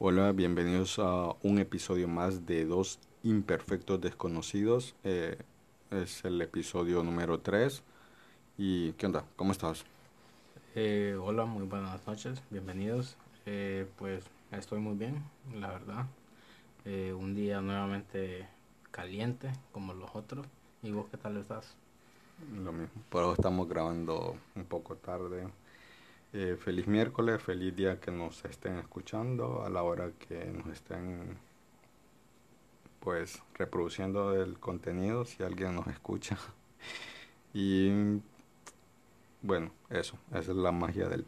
Hola, bienvenidos a un episodio más de Dos Imperfectos Desconocidos. Eh, es el episodio número 3. ¿Y qué onda? ¿Cómo estás? Eh, hola, muy buenas noches, bienvenidos. Eh, pues estoy muy bien, la verdad. Eh, un día nuevamente caliente como los otros. ¿Y vos qué tal estás? Lo mismo. Por eso estamos grabando un poco tarde. Eh, feliz miércoles, feliz día que nos estén escuchando a la hora que nos estén pues reproduciendo el contenido si alguien nos escucha. Y bueno, eso, esa es la magia del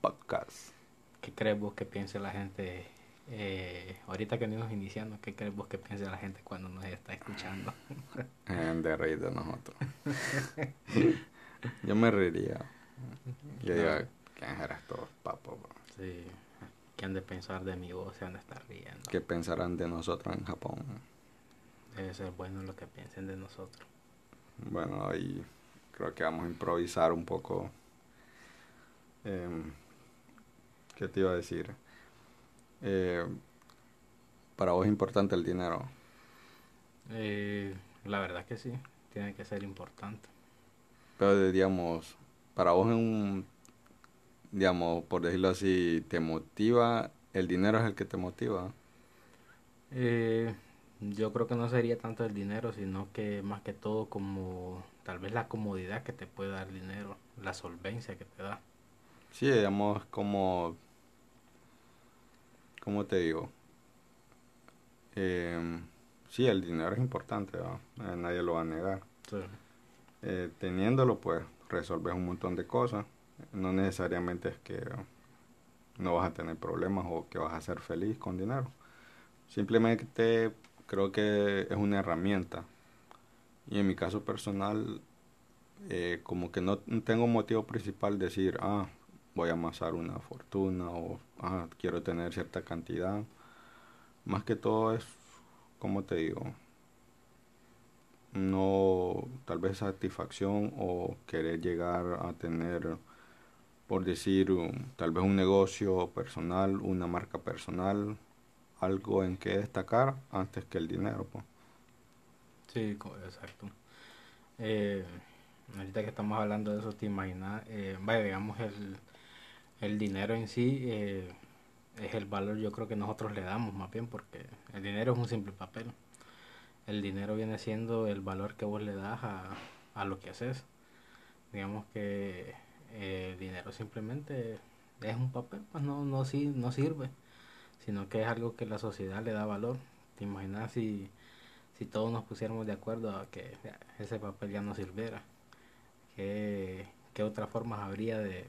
podcast. ¿Qué crees vos que piense la gente eh, ahorita que venimos iniciando? ¿Qué crees vos que piense la gente cuando nos está escuchando? Eh, de reír de nosotros. Yo me reiría. Yo diría, ¿quién eres todos, papo? Sí. ¿Qué han de pensar de mi voz? Se han de estar riendo. ¿Qué pensarán de nosotros en Japón? Debe ser bueno lo que piensen de nosotros. Bueno, ahí creo que vamos a improvisar un poco. Em, ¿Qué te iba a decir? Eh, para vos es importante el dinero. Eh, la verdad que sí, tiene que ser importante. Pero digamos, para vos es un, digamos, por decirlo así, te motiva, el dinero es el que te motiva. Eh, yo creo que no sería tanto el dinero, sino que más que todo como tal vez la comodidad que te puede dar el dinero, la solvencia que te da. Sí, digamos, como, ¿cómo te digo? Em, sí, el dinero es importante. Eh, nadie lo va a negar. Sí. Eh, teniéndolo, pues, resolves un montón de cosas. No necesariamente es que no vas a tener problemas o que vas a ser feliz con dinero. Simplemente creo que es una herramienta. Y en mi caso personal, eh, como que no tengo motivo principal de decir, ah, voy a amasar una fortuna o ah, quiero tener cierta cantidad. Más que todo es, como te digo, no tal vez satisfacción o querer llegar a tener, por decir, tal vez un negocio personal, una marca personal, algo en que destacar antes que el dinero. Pues. Sí, exacto. Eh, ahorita que estamos hablando de eso, te imaginas, eh, vaya, digamos, el, el dinero en sí eh, es el valor yo creo que nosotros le damos más bien, porque el dinero es un simple papel. El dinero viene siendo el valor que vos le das a, a lo que haces. Digamos que eh, el dinero simplemente es un papel, pues no, no, si- no sirve, sino que es algo que la sociedad le da valor. ¿Te imaginas si si todos nos pusiéramos de acuerdo a que ese papel ya no sirviera, ¿qué, qué otras formas habría de,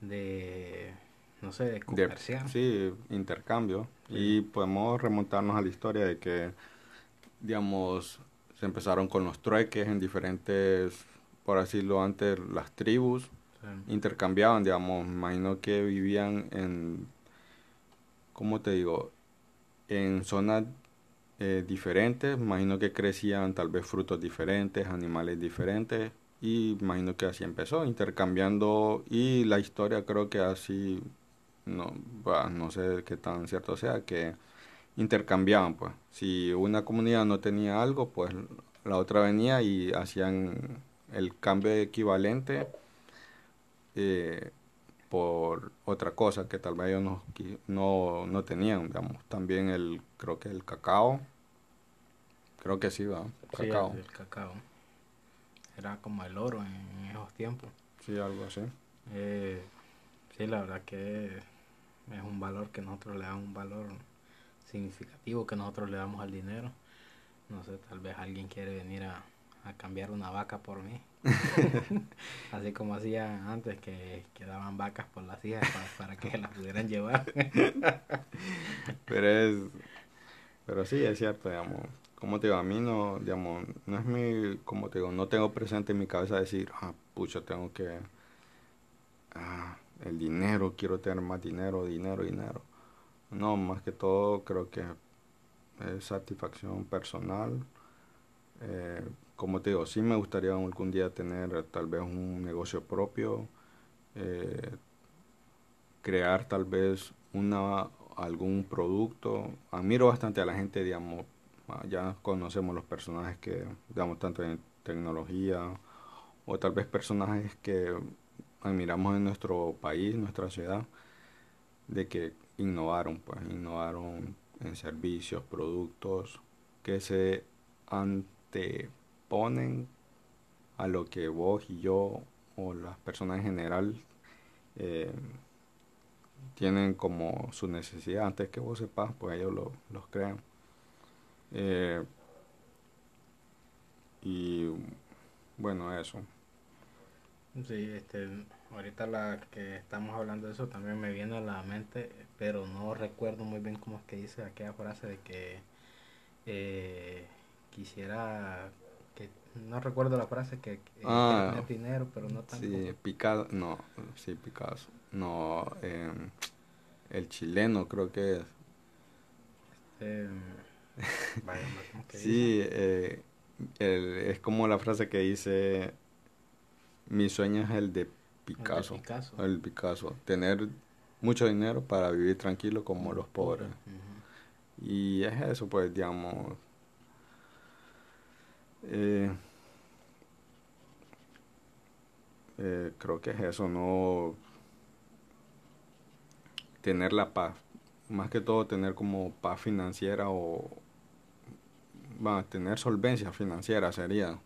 de no sé, de De, comerciar? sí, intercambio. Y podemos remontarnos a la historia de que, digamos, se empezaron con los trueques en diferentes, por así decirlo, antes las tribus. Sí, intercambiaban, digamos, me imagino que vivían en, ¿cómo te digo? En zonas eh, diferentes, me imagino que crecían tal vez frutos diferentes, animales diferentes, y me imagino que así empezó, intercambiando, y la historia creo que así, no, bah, no sé qué tan cierto sea, que intercambiaban, pues. Si una comunidad no tenía algo, pues la otra venía y hacían el cambio equivalente eh, por otra cosa que tal vez ellos no, no, no tenían, digamos. También el, creo que el cacao, creo que sí, va, sí, el, cacao, el cacao. Era como el oro en, en esos tiempos. sí, algo así. Eh, sí, la verdad que es un valor que nosotros le damos, un valor significativo que nosotros le damos al dinero. No sé, tal vez alguien quiere venir a, a cambiar una vaca por mí. Así como hacían antes que, que daban vacas por las hijas para, para que las pudieran llevar. Pero es, pero sí, es cierto, digamos. Como te digo, a mí no, digamos, no es mi, como te digo, no tengo presente en mi cabeza decir, ah, pucha, tengo que, ah, el dinero, quiero tener más dinero, dinero, dinero. No, más que todo creo que es satisfacción personal. Eh, como te digo, sí me gustaría algún día tener tal vez un negocio propio, eh, crear tal vez una algún producto. Admiro bastante a la gente, digamos, ya conocemos los personajes que, digamos, tanto en tecnología o tal vez personajes que admiramos en nuestro país, nuestra ciudad, de que innovaron, pues, innovaron en servicios, productos que se anteponen a lo que vos y yo o las personas en general eh, tienen como su necesidad antes que vos sepas, pues ellos lo, los crean. Eh, y bueno, eso. Sí, este, ahorita la que estamos hablando de eso también me viene a la mente, pero no recuerdo muy bien cómo es que dice aquella frase de que eh, quisiera que no recuerdo la frase que, ah, dinero, pero no tanto. Sí, Picasso, no, sí, Picasso, no, em, el chileno creo que es. Este, sí, eh, es como la frase que dice, mi sueño es el de Picasso. El, Picasso. Tener mucho dinero para vivir tranquilo como los pobres. Y es eso, pues, digamos. Eh, eh, creo que es eso, no tener la paz. Más que todo tener como paz financiera o va a tener solvencia financiera sería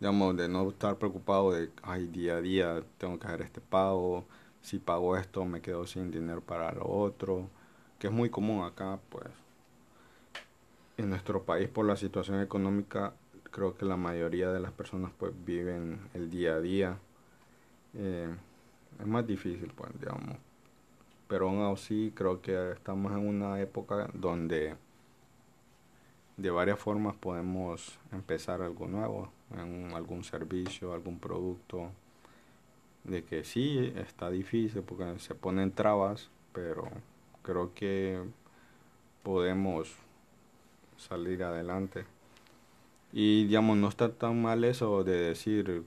digamos, de no estar preocupado de, ay, día a día tengo que hacer este pago, si pago esto me quedo sin dinero para lo otro, que es muy común acá, pues. En nuestro país, por la situación económica, creo que la mayoría de las personas, pues, viven el día a día. Eh, es más difícil, pues, digamos. Pero aún así, creo que estamos en una época donde de varias formas podemos empezar algo nuevo en algún servicio, algún producto, de que sí, está difícil porque se ponen trabas, pero creo que podemos salir adelante. Y digamos, no está tan mal eso de decir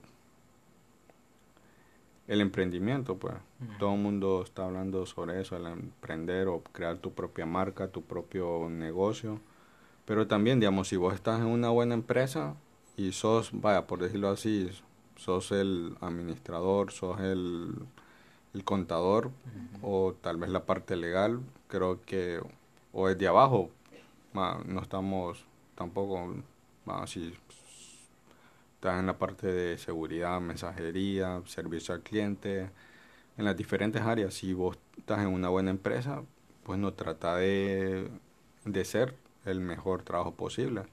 el emprendimiento, pues. Todo el mundo está hablando sobre eso, el emprender o crear tu propia marca, tu propio negocio. Pero también, digamos, si vos estás en una buena empresa, y sos, vaya, por decirlo así, sos el administrador, sos el, el contador o tal vez la parte legal, creo que, o es de abajo, no estamos tampoco, si estás en la parte de seguridad, mensajería, servicio al cliente, en las diferentes áreas, si vos estás en una buena empresa, pues no trata de, de ser el mejor trabajo posible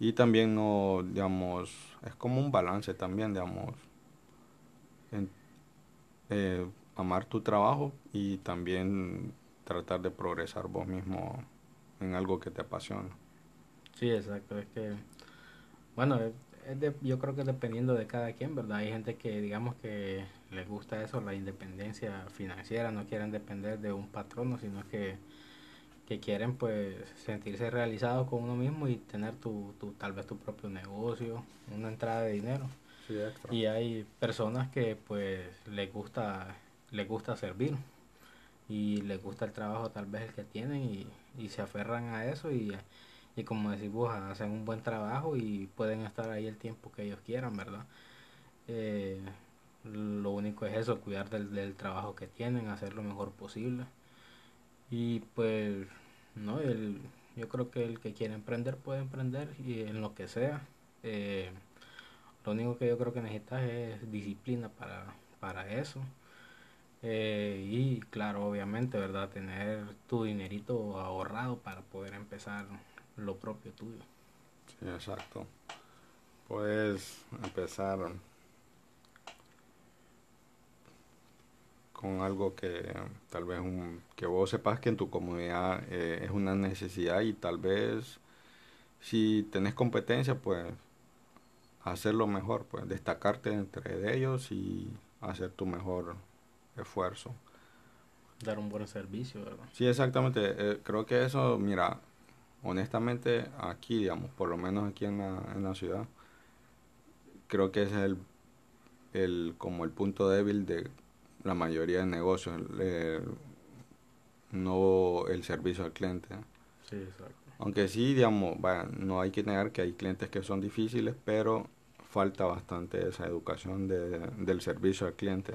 y también no, digamos, es como un balance también, digamos, eh, amar tu trabajo y también tratar de progresar vos mismo en algo que te apasiona. Sí, exacto, es que, bueno, es de, yo creo que dependiendo de cada quien, ¿verdad? Hay gente que digamos que les gusta eso, la independencia financiera, no quieren depender de un patrono, sino que que quieren pues sentirse realizados con uno mismo y tener tu, tu tal vez tu propio negocio, una entrada de dinero. y hay personas que pues les gusta, les gusta servir y les gusta el trabajo tal vez el que tienen y, y se aferran a eso y, y como decimos hacen un buen trabajo y pueden estar ahí el tiempo que ellos quieran, ¿verdad? Eh, lo único es eso, cuidar del, del trabajo que tienen, hacer lo mejor posible y pues, no, el, yo creo que el que quiere emprender puede emprender y en lo que sea. Eh, lo único que yo creo que necesitas es disciplina para, para eso. Eh, y claro, obviamente, ¿verdad? Tener tu dinerito ahorrado para poder empezar lo propio tuyo. Exacto. Puedes empezar con algo que tal vez un, que vos sepas que en tu comunidad eh, es una necesidad y tal vez si tenés competencia pues hacerlo mejor pues destacarte entre ellos y hacer tu mejor esfuerzo. Dar un buen servicio verdad sí exactamente. Eh, creo que eso mira honestamente aquí digamos por lo menos aquí en la, en la ciudad creo que es el el como el punto débil de la mayoría de negocios. no el servicio al cliente. Sí, exacto. Aunque sí, digamos, no hay que negar que hay clientes que son difíciles, pero falta bastante esa educación de, del servicio al cliente,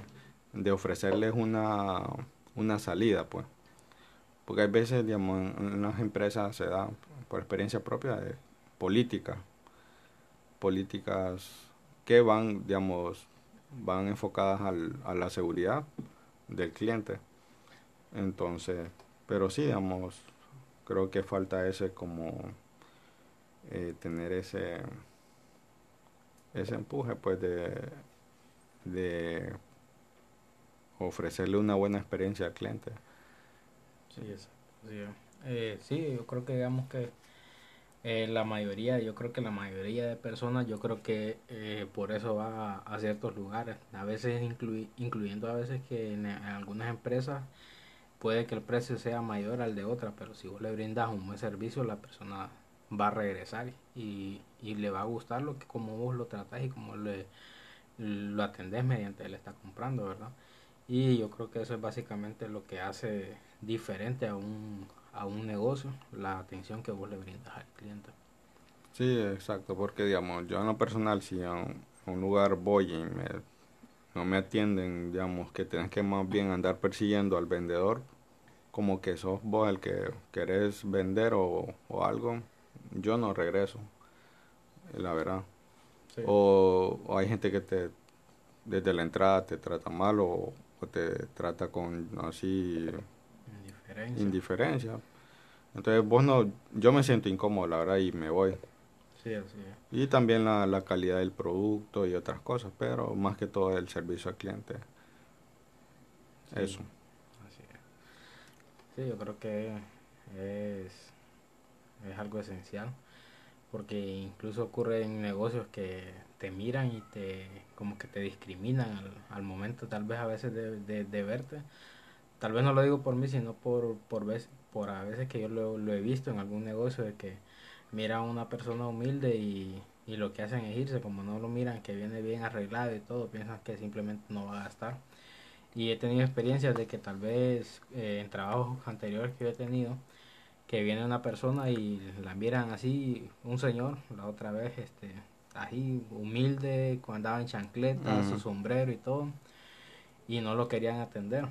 de ofrecerles una, una salida, pues. Porque hay veces, digamos, en, las empresas se da, por experiencia propia, de política, políticas que van, digamos, van enfocadas al, a la seguridad del cliente. Entonces, pero sí, digamos, creo que falta ese como eh, tener ese ese empuje pues de, de ofrecerle una buena experiencia al cliente. Sí, Sí, eh, sí yo creo que digamos que eh, la mayoría, yo creo que la mayoría de personas, yo creo que eh, por eso va a, ciertos lugares, a veces incluyendo a veces que en, algunas empresas puede que el precio sea mayor al de otra, pero si vos le brindas un buen servicio, la persona va a regresar y, y le va a gustar lo que como vos lo tratás y como le, lo atendés mediante él está comprando, ¿verdad? Y yo creo que eso es básicamente lo que hace diferente a un, a un negocio, la atención que vos le brindas al cliente. Sí, exacto, porque digamos, yo en lo personal, si a un, lugar voy y me, no me atienden, digamos, que tenés que más bien andar persiguiendo al vendedor, como que sos vos el que querés vender o, o algo, yo no regreso, la verdad. O, o, hay gente que te desde la entrada te trata mal o, o te trata con así indiferencia. Entonces vos no, yo me siento incómodo, la verdad, y me voy. Sí, así Y también la, la calidad del producto y otras cosas, pero más que todo el servicio al cliente. Eso. Así Sí, yo creo que es, es algo esencial, porque incluso ocurre en negocios que te miran y te como que te discriminan al, al momento tal vez a veces de, de verte tal vez no lo digo por mí, sino por, por, vez, por a veces que yo lo, he visto en algún negocio de que mira a una persona humilde y, y lo que hacen es irse, como no lo miran que viene bien arreglado y todo, piensan que simplemente no va a gastar. Y he tenido experiencias de que tal vez eh, en trabajos anteriores que yo he tenido, que viene una persona y la miran así, un señor, la otra vez, este, ahí humilde, cuando andaba en chancleta, su sombrero y todo, y no lo querían atender.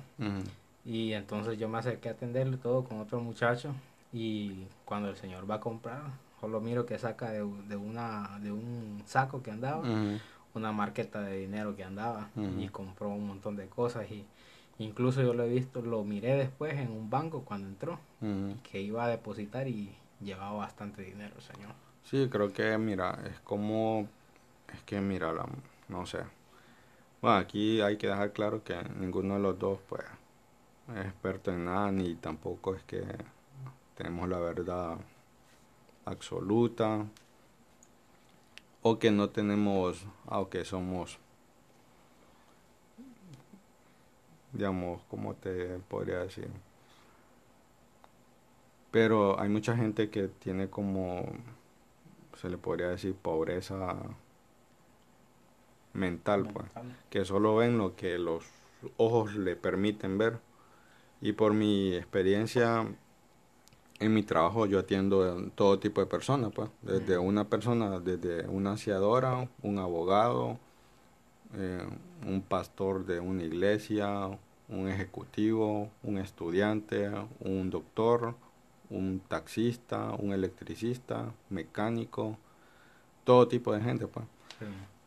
Y entonces yo me acerqué a atenderle todo con otro muchacho. Y cuando el señor va a comprar, solo miro que saca de, de una, de un saco que andaba, una marqueta de dinero que andaba y compró un montón de cosas. Y incluso yo lo he visto, lo miré después en un banco cuando entró, que iba a depositar y llevaba bastante dinero el señor. Sí, creo que mira, es como, es que mira, la, no sé. Bueno, aquí hay que dejar claro que ninguno de los dos pues experto en nada ni tampoco es que tenemos la verdad absoluta o que no tenemos, aunque somos, digamos, ¿cómo te podría decir? Pero hay mucha gente que tiene como, se le podría decir, pobreza mental, pues, que solo ven lo que los ojos le permiten ver y por mi experiencia en mi trabajo yo atiendo todo tipo de personas, pues, desde una persona, desde una aseadora, un abogado, eh, un pastor de una iglesia, un ejecutivo, un estudiante, un doctor, un taxista, un electricista, mecánico, todo tipo de gente, pues.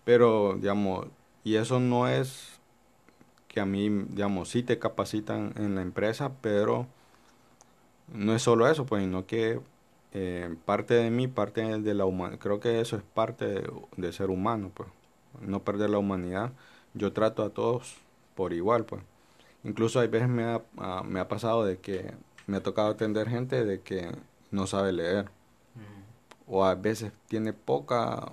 Pero, digamos, y eso no es que a mí, digamos, sí te capacitan en la empresa, pero no es solo eso, pues, sino que eh, parte de mí, parte de la humanidad, creo que eso es parte de, ser humano, pues, no perder la humanidad. Yo trato a todos por igual, pues. Incluso hay veces me ha, ah, me ha pasado de que me ha tocado atender gente de que no sabe leer. O a veces tiene poca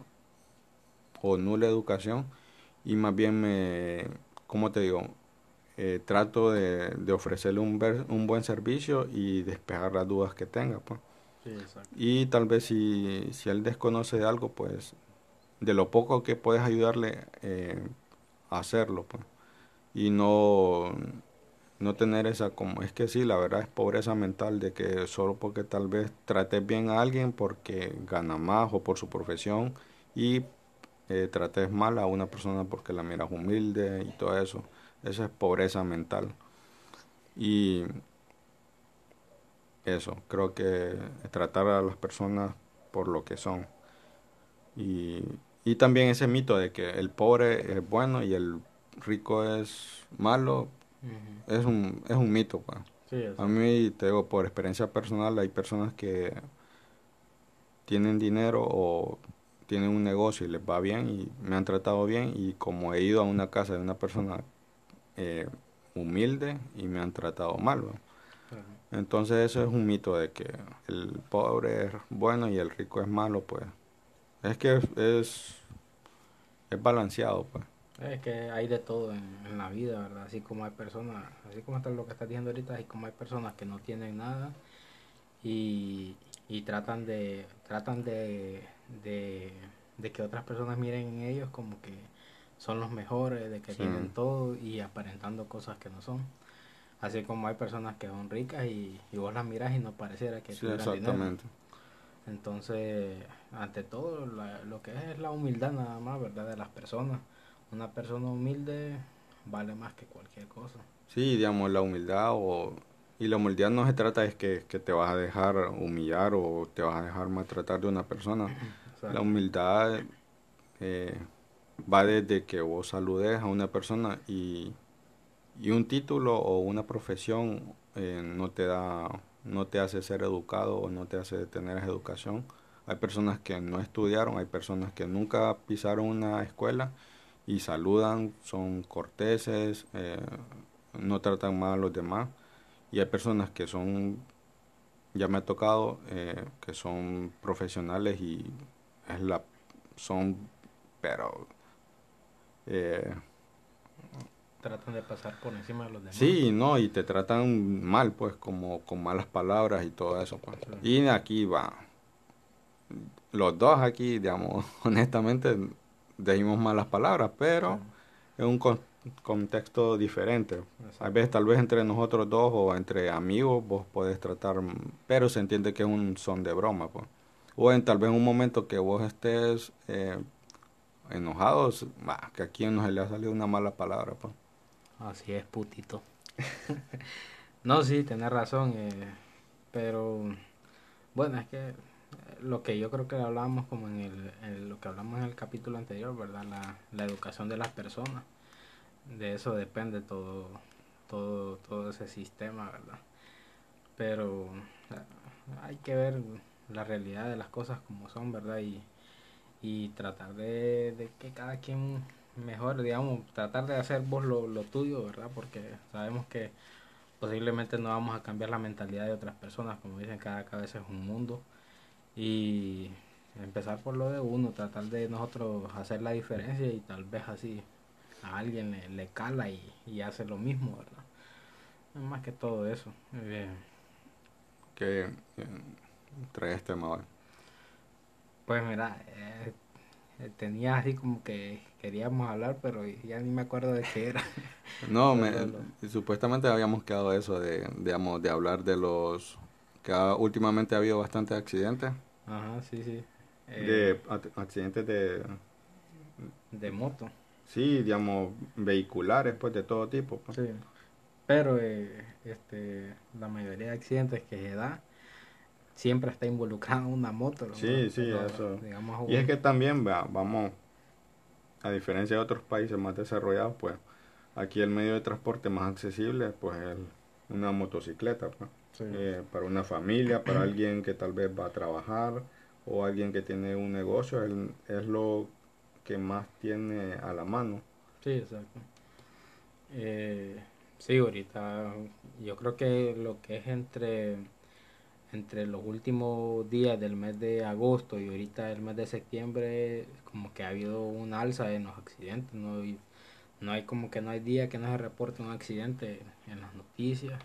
o nula educación y más bien me, como te digo? Eh, trato de, de ofrecerle un, un buen servicio y despejar las dudas que tenga. Pues. y tal vez si, si él desconoce de algo, pues de lo poco que puedes ayudarle eh, a hacerlo. Pues. Y no, no tener esa como es que sí la verdad es pobreza mental de que solo porque tal vez trates bien a alguien porque gana más o por su profesión y eh, trates mal a una persona porque la miras humilde y todo eso eso es pobreza mental y eso creo que tratar a las personas por lo que son y, y también ese mito de que el pobre es bueno y el rico es malo es, un, es un mito. Pues. a mí, te digo, por experiencia personal, hay personas que tienen dinero o tienen un negocio y les va bien y me han tratado bien y como he ido a una casa de una persona eh, humilde y me han tratado mal. Entonces eso es un mito de que el pobre es bueno y el rico es malo, pues es que es, es balanceado, pues. Es que hay de todo en, la vida, ¿verdad? Así como hay personas, así como está lo que estás diciendo ahorita, así como hay personas que no tienen nada y, tratan de tratan de, de, que otras personas miren en ellos como que son los mejores, de que tienen todo y aparentando cosas que no son. Así como hay personas que son ricas y, vos las miras y no pareciera que sí, exactamente. Entonces, ante todo, lo que es, es la humildad nada más, ¿verdad? De las personas una persona humilde vale más que cualquier cosa. Sí, digamos, la humildad o... Y la humildad no se trata de que, te vas a dejar humillar o te vas a dejar maltratar de una persona. La humildad eh, va desde que vos saludes a una persona y, y un título o una profesión eh, no te da no te hace ser educado o no te hace tener esa educación. Hay personas que no estudiaron, hay personas que nunca pisaron una escuela y saludan, son corteses, eh, no tratan mal a los demás. Y hay personas que son, ya me ha tocado, que son profesionales y es la, son, pero... Eh, tratan de pasar por encima de los demás. Sí, no, y te tratan mal, pues, como con malas palabras y todo eso. Pues. Y aquí va. Los dos aquí, digamos, honestamente, decimos malas palabras, pero es un contexto diferente. A veces, tal vez entre nosotros dos o entre amigos, vos podés tratar, pero se entiende que es un son de broma. Pues. O en tal vez un momento que vos estés eh, enojado, que aquí no se le ha salido una mala palabra. Pues. Así es, putito. no, sí, tenés razón, eh, pero bueno, es que lo que yo creo que hablábamos como en el, lo que hablamos en el capítulo anterior, ¿verdad? La, la educación de las personas. De eso depende todo, todo, todo ese sistema, ¿verdad? Pero hay que ver la realidad de las cosas como son, ¿verdad? Y, y tratar de, que cada quien mejor, digamos, tratar de hacer vos lo, lo tuyo, ¿verdad? Porque sabemos que posiblemente no vamos a cambiar la mentalidad de otras personas, como dicen, cada cabeza es un mundo y empezar por lo de uno, tratar de nosotros hacer la diferencia y tal vez así a alguien le, cala y, hace lo mismo, ¿verdad? Más que todo eso. Bien. ¿Qué trae este tema? Pues mira, eh, tenía así como que queríamos hablar, pero ya ni me acuerdo de qué era. no, me, supuestamente habíamos quedado eso de, digamos, de hablar de los que últimamente ha habido bastantes accidentes. Ajá, sí, sí. de eh, accidentes de... De moto. Sí, digamos, vehiculares, pues, de todo tipo. Pues. Sí. Pero eh, este, la mayoría de accidentes que se da siempre está involucrada una moto. Sí, sí, eso. y es que también, vamos, a diferencia de otros países más desarrollados, pues, aquí el medio de transporte más accesible, pues, es una motocicleta, pues. Eh, para una familia, para alguien que tal vez va a trabajar o alguien que tiene un negocio, es, lo que más tiene a la mano. Sí, exacto. Eh, sí, ahorita yo creo que lo que es entre entre los últimos días del mes de agosto y ahorita el mes de septiembre como que ha habido un alza en los accidentes no no hay como que no hay día que no se reporte un accidente en las noticias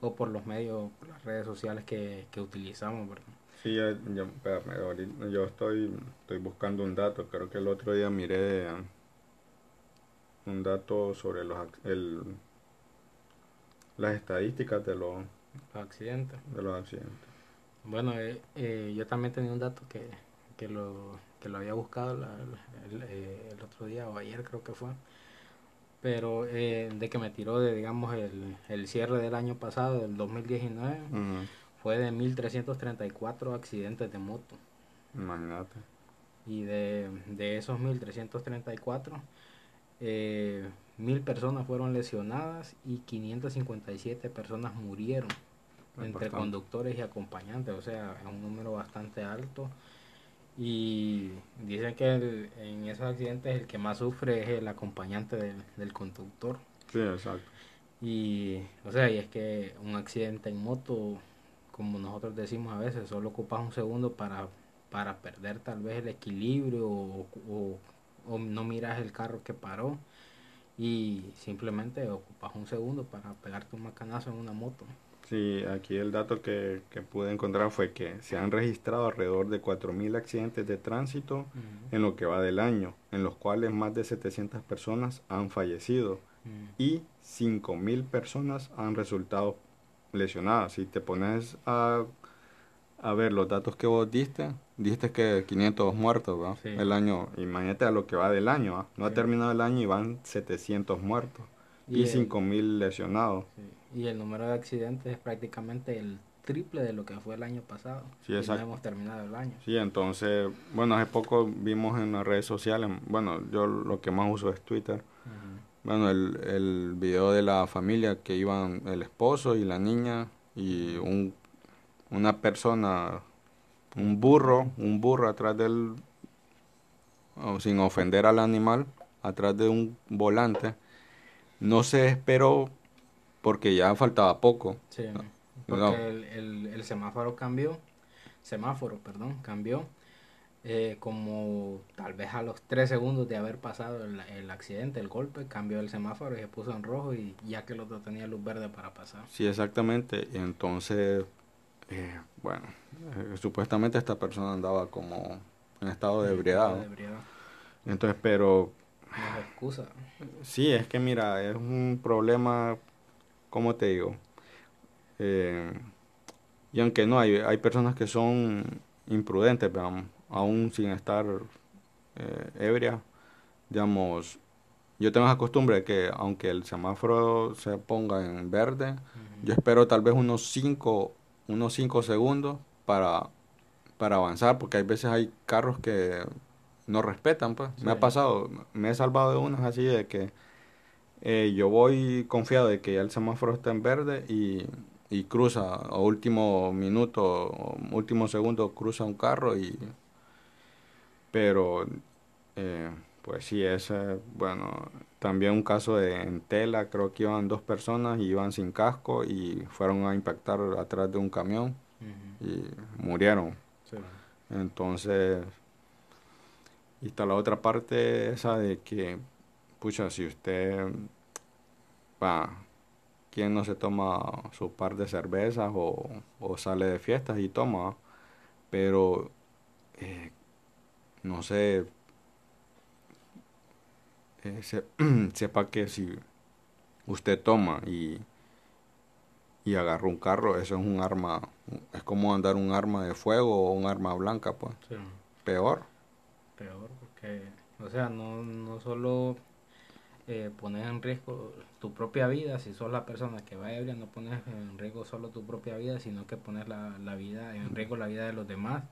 o por los medios, por las redes sociales que, utilizamos, ¿verdad? Sí, yo, yo estoy, estoy buscando un dato, creo que el otro día miré un dato sobre los, el, las estadísticas de los, accidentes. De los accidentes. Bueno, eh, eh, yo también tenía un dato que, que, lo, que lo había buscado el, el, otro día o ayer creo que fue pero eh, de que me tiró de, digamos, el, el cierre del año pasado, del 2019, fue de 1.334 accidentes de moto. Imagínate. Y de, de esos 1.334, eh, mil personas fueron lesionadas y 557 personas murieron entre conductores y acompañantes, o sea, es un número bastante alto y dicen que en esos accidentes el que más sufre es el acompañante del, conductor. Sí, exacto. Y, o sea, y es que un accidente en moto, como nosotros decimos a veces, solo ocupas un segundo para, para perder tal vez el equilibrio o, o no miras el carro que paró y simplemente ocupas un segundo para pegarte un macanazo en una moto. Sí, aquí el dato que, pude encontrar fue que se han registrado alrededor de 4.000 accidentes de tránsito en lo que va del año, en los cuales más de 700 personas han fallecido y 5.000 personas han resultado lesionadas. Si te pones a, a ver los datos que vos diste, diste que 500 muertos ¿va? el año, imagínate a lo que va del año, no ha terminado el año y van 700 muertos y, y 5.000 lesionados. Y el número de accidentes es prácticamente el triple de lo que fue el año pasado. Sí, exacto. no hemos terminado el año. Sí, entonces, bueno, hace poco vimos en las redes sociales, bueno, yo lo que más uso es Twitter. Bueno, el, el video de la familia que iban el esposo y la niña y un, una persona, un burro, un burro atrás del, sin ofender al animal, atrás de un volante. No se esperó porque ya faltaba poco. Sí, porque el, el, semáforo cambió, semáforo, perdón, cambió eh, como tal vez a los tres segundos de haber pasado el, accidente, el golpe, cambió el semáforo y se puso en rojo y ya que el otro tenía luz verde para pasar. Sí, exactamente. Entonces, eh, bueno, eh, supuestamente esta persona andaba como en estado de ebriedad. Entonces, pero... No es excusa. Sí, es que mira, es un problema ¿cómo te digo? Eh, y aunque no, hay, hay personas que son imprudentes, aún sin estar eh, ebria, digamos, yo tengo la costumbre de que aunque el semáforo se ponga en verde, yo espero tal vez unos 5 unos cinco segundos para, para avanzar, porque hay veces hay carros que no respetan, pues. Me ha pasado, me he salvado de unas así de que eh, yo voy confiado de que ya el semáforo está en verde y, y cruza a último minuto, último segundo cruza un carro y pero eh, pues sí es bueno también un caso de en tela creo que iban dos personas y iban sin casco y fueron a impactar atrás de un camión y murieron. Entonces y está la otra parte esa de que pucha si usted ¿quién no se toma su par de cervezas o, sale de fiestas y toma? Pero, eh, no sé, eh, sepa que si usted toma y, y agarra un carro, eso es un arma, es como andar un arma de fuego o un arma blanca, pues. Peor. Peor, porque, o sea, no, no solo eh, pones en riesgo tu propia vida, si sos la persona que va ebria, no pones en riesgo solo tu propia vida, sino que pones la, la vida en riesgo la vida de los demás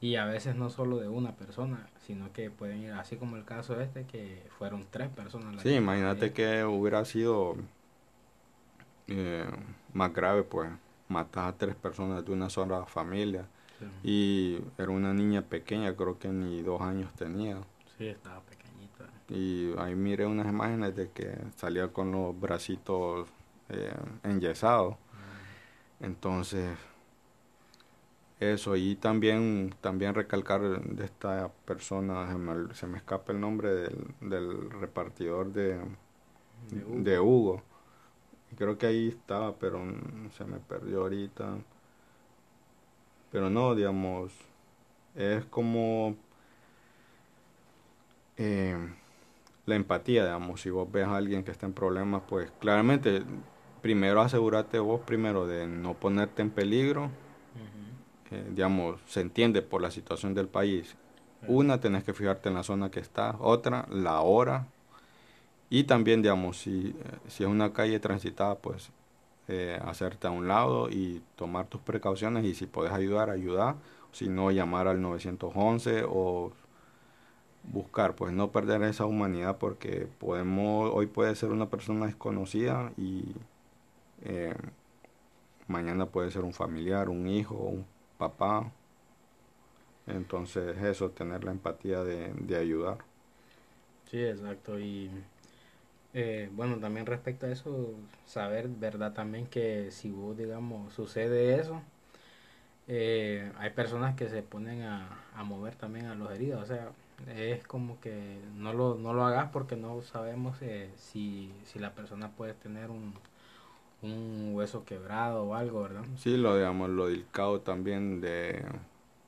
y a veces no solo de una persona, sino que pueden ir, así como el caso este, que fueron tres personas. Las sí, imagínate que hubiera sido eh, más grave, pues, matar a tres personas de una sola familia. Y era una niña pequeña, creo que ni dos años tenía. Sí, estaba pequeña y ahí miré unas imágenes de que salía con los bracitos eh, enyesados. Entonces, eso, y también, también recalcar de esta persona, se me, escapa el nombre del, del repartidor de, de Hugo. Creo que ahí estaba, pero se me perdió ahorita. Pero no, digamos, es como... Eh, la empatía, digamos, si vos ves a alguien que está en problemas, pues claramente primero asegúrate vos primero de no ponerte en peligro. Eh, digamos, se entiende por la situación del país. Una, tenés que fijarte en la zona que está. Otra, la hora. Y también, digamos, si, si es una calle transitada, pues eh, hacerte a un lado y tomar tus precauciones y si puedes ayudar, ayudar. Si no, llamar al 911 o buscar, pues no perder esa humanidad porque podemos, hoy puede ser una persona desconocida y eh, mañana puede ser un familiar, un hijo, un papá. Entonces eso, tener la empatía de, de ayudar. Sí, exacto. Y eh, bueno, también respecto a eso, saber, ¿verdad? También que si vos, digamos, sucede eso, eh, hay personas que se ponen a, a mover también a los heridos. O sea, es como que no lo, no lo hagas porque no sabemos eh, si, si la persona puede tener un, un hueso quebrado o algo, ¿verdad? Sí, lo digamos, lo delicado también de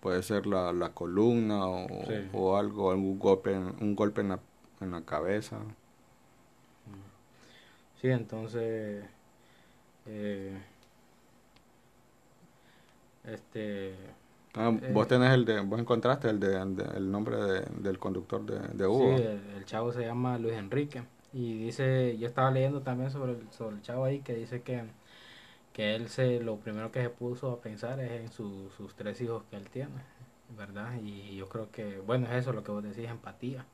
puede ser la, la columna o, o algo, algún golpe, un golpe en la, en la cabeza. Sí, entonces eh, este Ah, eh, vos tenés el de, vos encontraste el de, el nombre de, del conductor de, de Hugo. Sí, el, chavo se llama Luis Enrique y dice, yo estaba leyendo también sobre el, sobre el chavo ahí que dice que, que él se, lo primero que se puso a pensar es en sus tres hijos que él tiene, ¿verdad? Y yo creo que, bueno, es eso lo que vos decís, empatía.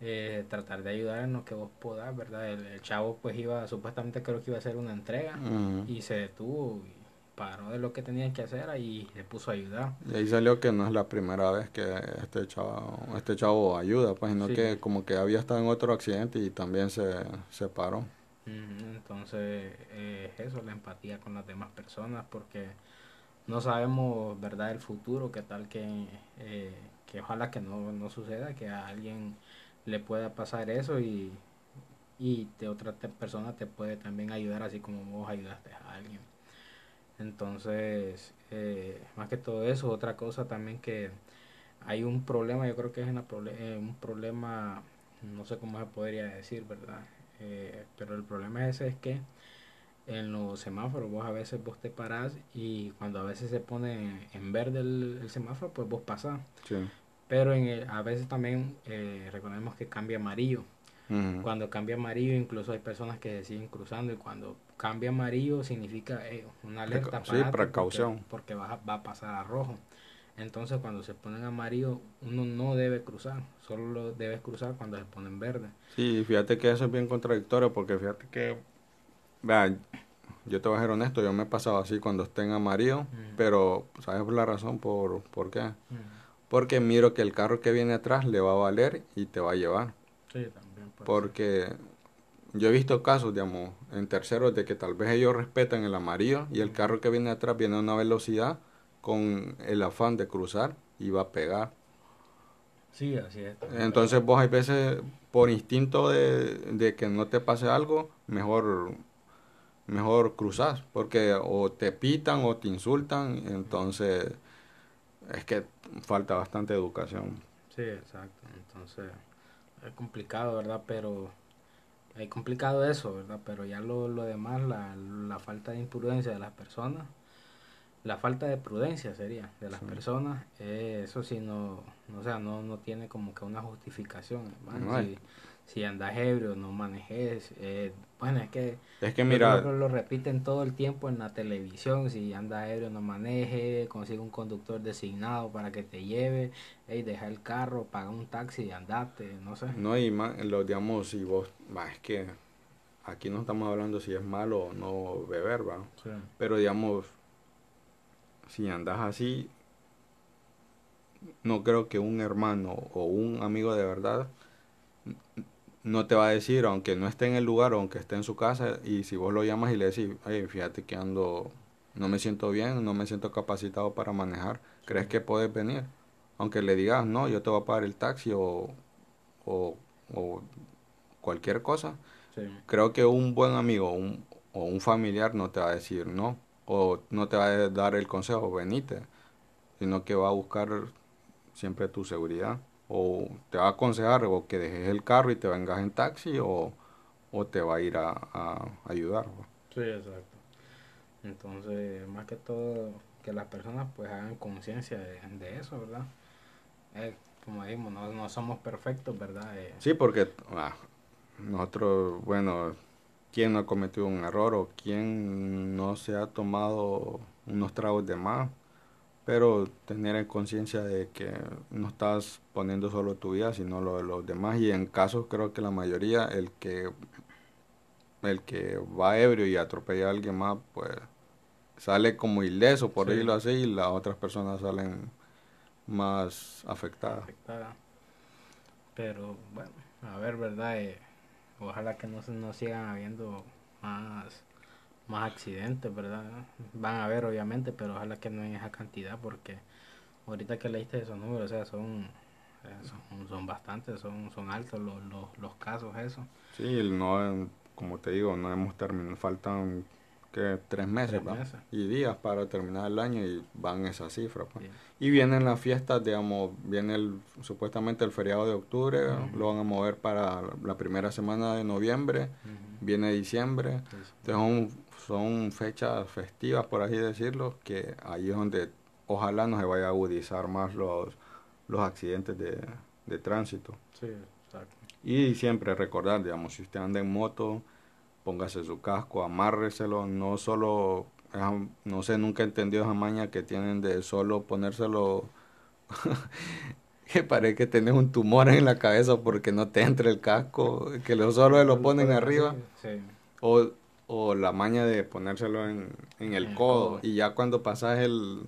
Eh, tratar de ayudar en lo que vos podás, ¿verdad? El, chavo pues iba, supuestamente creo que iba a hacer una entrega y se detuvo paró de lo que tenía que hacer y le puso a ayudar. Y ahí salió que no es la primera vez que este chavo, este chavo ayuda, pues, sino que como que había estado en otro accidente y también se, se paró. Entonces, eh, eso, la empatía con las demás personas, porque no sabemos, ¿verdad?, el futuro, qué tal que, eh, que ojalá que no, no suceda, que a alguien le pueda pasar eso y, y de otra persona te puede también ayudar así como vos ayudaste a alguien. Entonces, eh, más que todo eso, otra cosa también que hay un problema, yo creo que es eh, un problema, no sé cómo se podría decir, ¿verdad? Eh, pero el problema ese es que en los semáforos vos a veces vos te parás y cuando a veces se pone en verde el, semáforo, pues vos pasás. Pero en a veces también recordemos que cambia amarillo. Cuando cambia amarillo, incluso hay personas que siguen cruzando y cuando cambia amarillo significa eh, una alerta para precaución. Porque, va, a pasar a rojo. Entonces, cuando se ponen amarillo, uno no debe cruzar, solo lo debes cruzar cuando se ponen verde. Sí, fíjate que eso es bien contradictorio porque fíjate que, vea, yo te voy a ser honesto, yo me he pasado así cuando esté en amarillo, pero ¿sabes la razón por, por qué? Porque miro que el carro que viene atrás le va a valer y te va a llevar. Sí, también porque yo he visto casos, digamos, en terceros de que tal vez ellos respetan el amarillo y el carro que viene atrás viene a una velocidad con el afán de cruzar y va a pegar. Sí, así es. Entonces vos hay veces por instinto de, de que no te pase algo, mejor mejor cruzas, porque o te pitan o te insultan, entonces es que falta bastante educación. Sí, exacto. Entonces, es complicado, ¿verdad? Pero es complicado eso, ¿verdad? Pero ya lo, lo demás, la, la falta de imprudencia de las personas, la falta de prudencia sería de las personas, eh, eso sí no, no, o sea, no, no tiene como que una justificación. Si, si andas ebrio, no manejes. Eh, bueno, es que, es que mira, lo, repiten todo el tiempo en la televisión. Si andas ebrio, no maneje. Consigue un conductor designado para que te lleve. Hey, deja el carro, paga un taxi y andate, no sé. No, y más, lo, digamos, si vos, va, es que aquí no estamos hablando si es malo o no beber, va. Pero digamos, si andas así, no creo que un hermano o un amigo de verdad no te va a decir, aunque no esté en el lugar o aunque esté en su casa, y si vos lo llamas y le decís, oye, fíjate que ando, no me siento bien, no me siento capacitado para manejar, ¿crees que puedes venir? Aunque le digas, no, yo te voy a pagar el taxi o, o, cualquier cosa, creo que un buen amigo un, o un familiar no te va a decir no, o no te va a dar el consejo, venite, sino que va a buscar siempre tu seguridad o te va a aconsejar o que dejes el carro y te vengas en taxi o, te va a ir a, ayudar. Sí, exacto. Entonces, más que todo, que las personas pues hagan conciencia de, eso, ¿verdad? Eh, como dijimos, no, no somos perfectos, ¿verdad? Eh, sí, porque ah, nosotros, bueno, ¿quién no ha cometido un error o quién no se ha tomado unos tragos de más? Pero tener en conciencia de que no estás poniendo solo tu vida, sino lo de los demás. Y en casos creo que la mayoría, el que el que va ebrio y atropella a alguien más, pues sale como ileso, por decirlo así, y las otras personas salen más afectadas. Pero bueno, a ver, ¿verdad? Eh, ojalá que no, no sigan habiendo más, más accidentes, ¿verdad? Van a haber, obviamente, pero ojalá que no en esa cantidad, porque ahorita que leíste esos números, o sea, son, son, son bastantes, son, son altos los, los, los casos, eso. Sí, no, como te digo, no hemos terminado, faltan que tres meses, y días para terminar el año y van esas cifras. Pues. Y vienen las fiestas, digamos, viene el, supuestamente el feriado de octubre, lo van a mover para la primera semana de noviembre, viene diciembre, entonces son, fechas festivas, por así decirlo, que ahí es donde ojalá no se vaya a agudizar más los, los accidentes de, de tránsito. Sí, exacto. Y siempre recordar, digamos, si usted anda en moto, póngase su casco, amárreselo, no solo, no sé, nunca he entendido esa maña que tienen de solo ponérselo, que parece que tenés un tumor en la cabeza porque no te entra el casco, que lo solo lo ponen arriba, o, o la maña de ponérselo en, en el codo, y ya cuando pasas el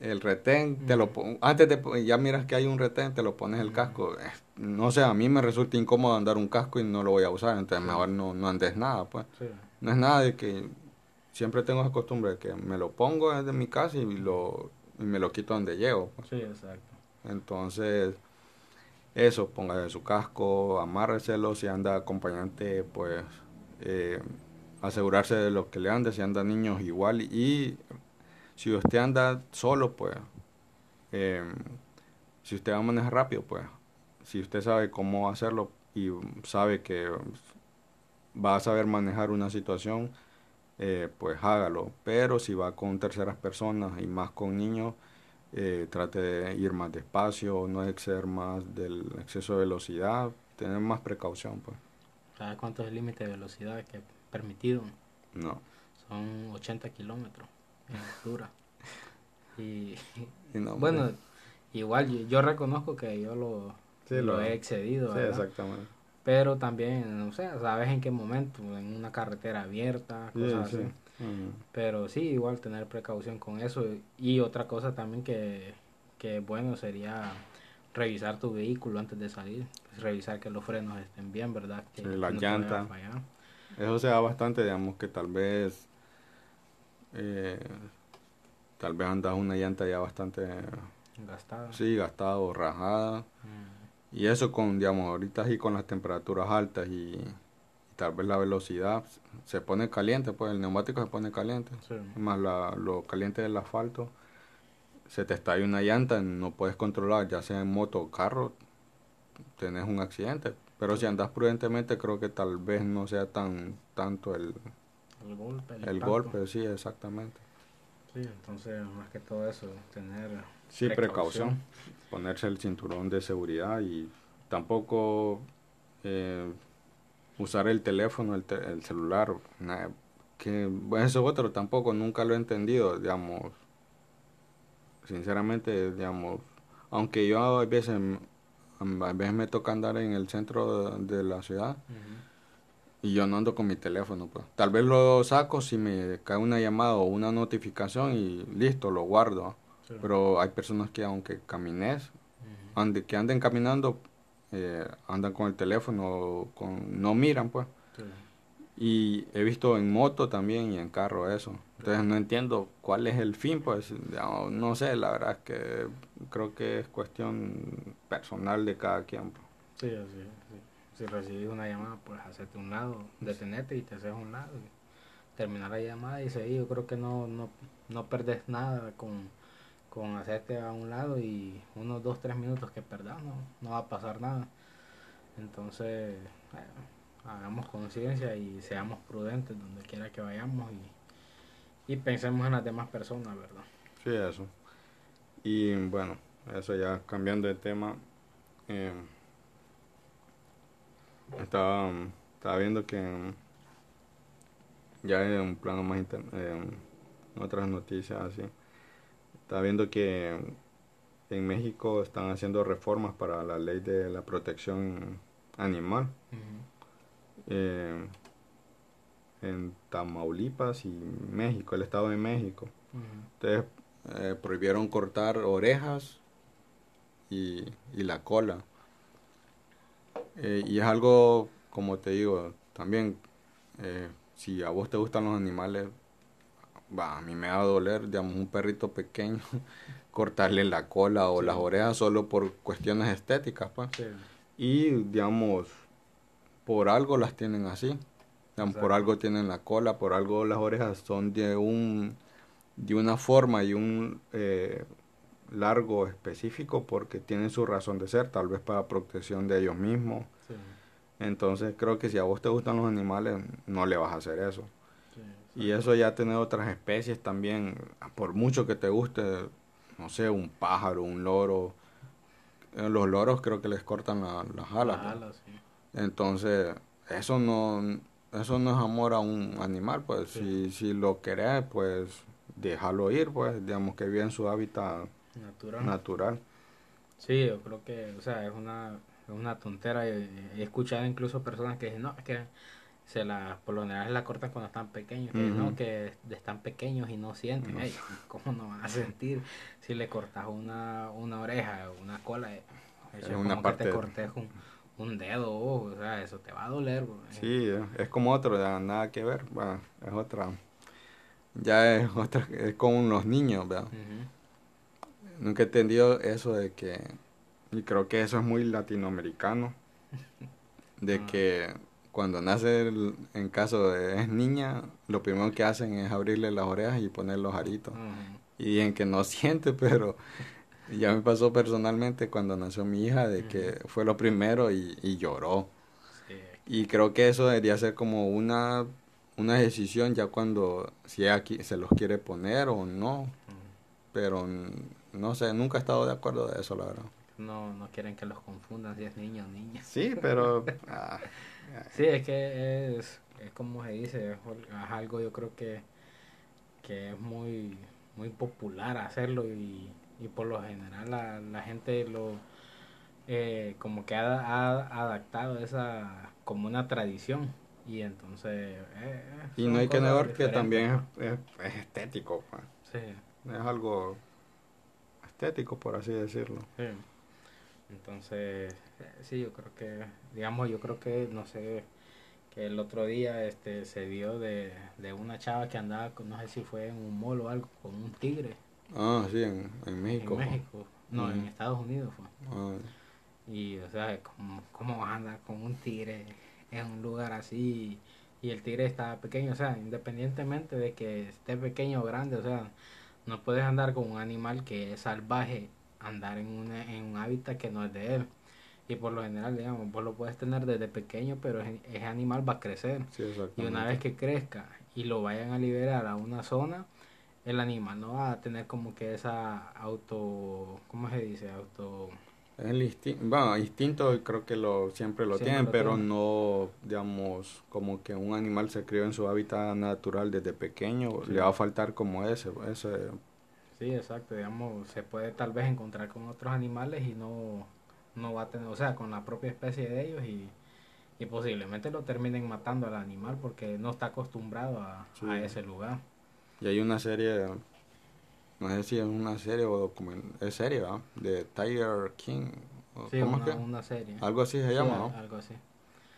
el retén, te lo antes de ya miras que hay un retén, te lo pones el casco. No sé, a mí me resulta incómodo andar un casco y no lo voy a usar, entonces mejor no, no andes nada, pues. No es nada de que siempre tengo esa costumbre de que me lo pongo desde mi casa y lo y me lo quito donde llego. Pues. Sí, exacto. Entonces, eso, póngase su casco, amárreselo, si anda acompañante, pues eh, asegurarse de lo que le ande, si anda niños igual y si usted anda solo, pues, em, si usted va a manejar rápido, pues, si usted sabe cómo hacerlo y sabe que va a saber manejar una situación, eh, pues hágalo. Pero si va con terceras personas y más con niños, eh, trate de ir más despacio, no exceder más del exceso de velocidad, tener más precaución. Pues. ¿Sabes cuánto es el límite de velocidad que permitido? No. Son 80 kilómetros dura. Y, bueno, igual yo, reconozco que yo lo, lo, he excedido. Sí, exactamente. Pero también, no sé, sabes en qué momento, en una carretera abierta, cosas así. Pero sí, igual tener precaución con eso. Y otra cosa también que, que bueno sería revisar tu vehículo antes de salir. revisar que los frenos estén bien, ¿verdad? Que, la llanta. Eso se da bastante, digamos, que tal vez eh, tal vez andas una llanta ya bastante gastada. Sí, gastada o rajada. Mm. Y eso con, digamos, ahorita así con las temperaturas altas y, tal vez la velocidad se pone caliente, pues el neumático se pone caliente. Más la, lo caliente del asfalto, se te estalla una llanta, no puedes controlar, ya sea en moto o carro, tenés un accidente. Pero si andas prudentemente, creo que tal vez no sea tan tanto el, el golpe. El, golpe, sí, exactamente. Sí, entonces más que todo eso, tener... Sí, precaución. ponerse el cinturón de seguridad y tampoco eh, usar el teléfono, el, el celular, que bueno, eso otro tampoco, nunca lo he entendido, digamos, sinceramente, digamos, aunque yo a veces, a veces me toca andar en el centro de, la ciudad, y yo no ando con mi teléfono, pues. Tal vez lo saco si me cae una llamada o una notificación y listo, lo guardo. Pero hay personas que aunque camines, que anden caminando, eh, andan con el teléfono, con, no miran, pues. Y he visto en moto también y en carro eso. Entonces no entiendo cuál es el fin, pues no sé, la verdad es que creo que es cuestión personal de cada quien. Pues. Sí, así si recibís una llamada, pues hacerte un lado, detenerte y te haces un lado. terminar la llamada y seguir. Yo creo que no, no, no perdés nada con, con hacerte a un lado y unos dos, tres minutos que perdás, no, no va a pasar nada. Entonces, hagamos conciencia y seamos prudentes donde quiera que vayamos y, y pensemos en las demás personas, ¿verdad? Sí, eso. Y bueno, eso ya cambiando de tema, eh, estaba, estaba viendo que ya en un plano más en otras noticias así, estaba viendo que en México están haciendo reformas para la ley de la protección animal. Eh, en Tamaulipas y México, el estado de México. Entonces eh, prohibieron cortar orejas y, la cola. Eh, y es algo, como te digo, también, si a vos te gustan los animales, va, a mí me va a doler, digamos, un perrito pequeño, cortarle la cola o las orejas solo por cuestiones estéticas, pues. Y, digamos, por algo las tienen así. Por algo tienen la cola, por algo las orejas son de un de una forma y un eh, largo específico porque tienen su razón de ser, tal vez para protección de ellos mismos. Entonces creo que si a vos te gustan los animales, no le vas a hacer eso. y eso ya tener otras especies también, por mucho que te guste, no sé, un pájaro, un loro. Eh, los loros creo que les cortan las alas. Entonces, eso no, eso no es amor a un animal, pues si, si lo querés, pues déjalo ir, pues digamos que vive en su hábitat natural. natural. Sí, yo creo que, o sea, es una, es una tontera. He, escuchado incluso personas que dicen, no, es que se la, por lo general la cortan cuando están pequeños, que, ¿no? que están pequeños y no sienten. ¿Cómo no van a sentir si le cortas una, una oreja, una cola? Es una parte que te cortes un, un dedo, o sea, eso te va a doler. Sí, es como otro, nada que ver, es otra, ya es otra, es como los niños, ¿verdad? Nunca he entendido eso de que, y creo que eso es muy latinoamericano, de ah. que cuando nace en caso de es niña, lo primero que hacen es abrirle las orejas y poner los aritos. Y en que no siente, pero ya me pasó personalmente cuando nació mi hija, de que fue lo primero y, lloró. Y creo que eso debería ser como una, una decisión ya cuando, si se los quiere poner o no. Pero no sé, nunca he estado de acuerdo de eso, la verdad. No, no quieren que los confundan si es niño o niña. Sí, pero... Ah, sí, es que es, es como se dice, es algo yo creo que, que es muy, muy popular hacerlo y y por lo general la, la gente lo eh, como que ha, ha, adaptado esa como una tradición y entonces eh, y no hay que negar que también es, es, estético pues. sí. es algo estético por así decirlo sí. entonces sí yo creo que digamos yo creo que no sé que el otro día este se vio de, de una chava que andaba no sé si fue en un mall o algo con un tigre Ah, sí, en, en México. En México. No, en Estados Unidos fue. Ah. Y, o sea, ¿cómo, ¿cómo vas a andar con un tigre en un lugar así? Y el tigre está pequeño, o sea, independientemente de que esté pequeño o grande, o sea, no puedes andar con un animal que es salvaje, andar en, una, en un hábitat que no es de él. Y por lo general, digamos, vos lo puedes tener desde pequeño, pero ese animal va a crecer. y una vez que crezca y lo vayan a liberar a una zona, el animal no va a tener como que esa auto, ¿cómo se dice? Auto... El instinto, bueno, instinto creo que lo siempre lo tienen, pero no, digamos, como que un animal se crió en su hábitat natural desde pequeño, le va a faltar como ese, ese. Sí, exacto, digamos, se puede tal vez encontrar con otros animales y no, no va a tener, o sea, con la propia especie de ellos y, y posiblemente lo terminen matando al animal porque no está acostumbrado a, a ese lugar. Y hay una serie, no sé si es una serie o documento, es serie, ¿verdad? De Tiger King. Sí, ¿cómo una, es que? una serie. Algo así se llama, ¿no? Algo así.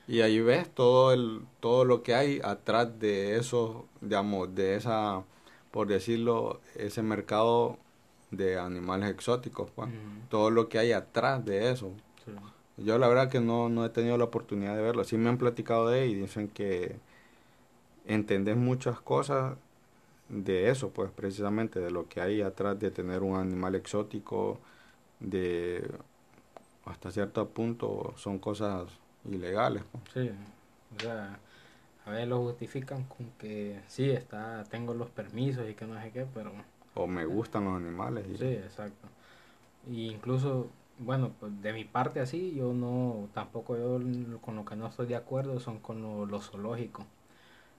Y ahí ves todo el todo lo que hay atrás de eso, digamos, de esa, por decirlo, ese mercado de animales exóticos, pues. Todo lo que hay atrás de eso. Yo la verdad que no, no he tenido la oportunidad de verlo. Sí me han platicado de él y dicen que entendés muchas cosas de eso, pues precisamente de lo que hay atrás de tener un animal exótico, de hasta cierto punto son cosas ilegales. Pues. Sí, O sea, a veces lo justifican con que sí, está, tengo los permisos y que no sé qué, pero... O me gustan los animales. Sí, exacto. Y incluso, bueno, pues de mi parte así, yo no, tampoco yo con lo que no estoy de acuerdo son con lo, lo zoológico.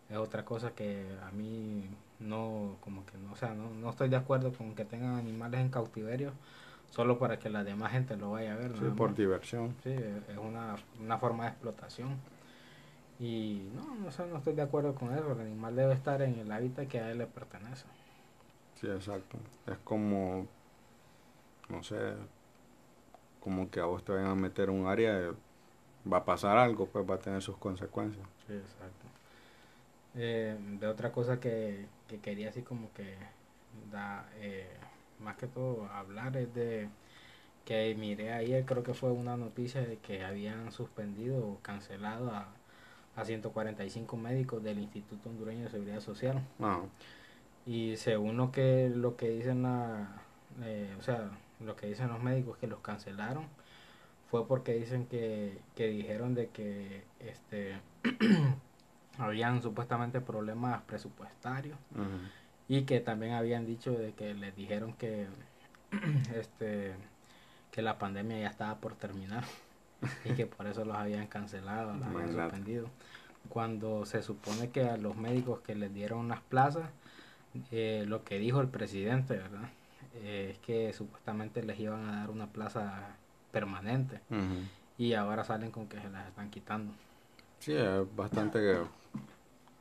Es otra cosa que a mí no, como que no, o sea, no, no estoy de acuerdo con que tengan animales en cautiverio solo para que la demás gente lo vaya a ver. Sí, por diversión. Sí, es una, una forma de explotación. Y no, no, no estoy de acuerdo con eso. El animal debe estar en el hábitat que a él le pertenece. Sí, exacto. Es como, no sé, como que a vos te vayan a meter un área, va a pasar algo, pues va a tener sus consecuencias. Sí, exacto. Eh, de otra cosa que, que quería así como que da, eh, más que todo hablar es de que miré ayer, creo que fue una noticia de que habían suspendido o cancelado a, a 145 médicos del Instituto Hondureño de Seguridad Social. Ah. Y según lo que, lo que dicen la, eh, o sea, lo que dicen los médicos que los cancelaron fue porque dicen que, que dijeron de que este habían supuestamente problemas presupuestarios y que también habían dicho de que les dijeron que este que la pandemia ya estaba por terminar y que por eso los habían cancelado, los habían suspendido. Cuando se supone que a los médicos que les dieron unas plazas, eh, lo que dijo el presidente, ¿verdad? Eh, es que supuestamente les iban a dar una plaza permanente y ahora salen con que se las están quitando. Sí, es bastante